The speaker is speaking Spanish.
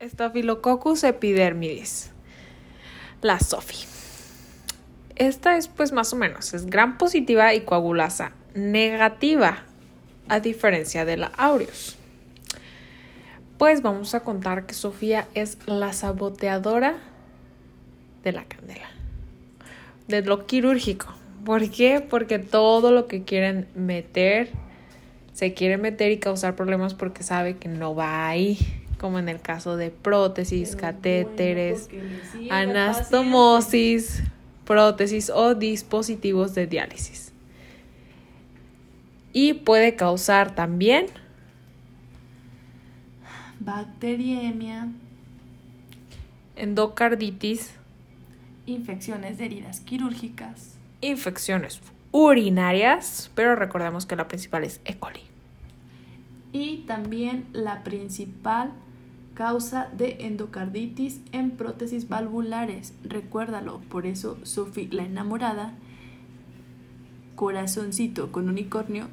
Staphylococcus epidermidis. La SOFI. Esta es pues más o menos, es gran positiva y coagulasa negativa, a diferencia de la aureus. Pues vamos a contar que Sofía es la saboteadora de la candela, de lo quirúrgico. ¿Por qué? Porque todo lo que quieren meter, se quiere meter y causar problemas porque sabe que no va ahí, como en el caso de prótesis, catéteres, anastomosis, prótesis o dispositivos de diálisis. Y puede causar también bacteriemia, endocarditis, infecciones de heridas quirúrgicas, infecciones urinarias, pero recordemos que la principal es E. coli. Y también la principal causa de endocarditis en prótesis valvulares. Recuérdalo, por eso Sophie la enamorada, corazoncito con unicornio,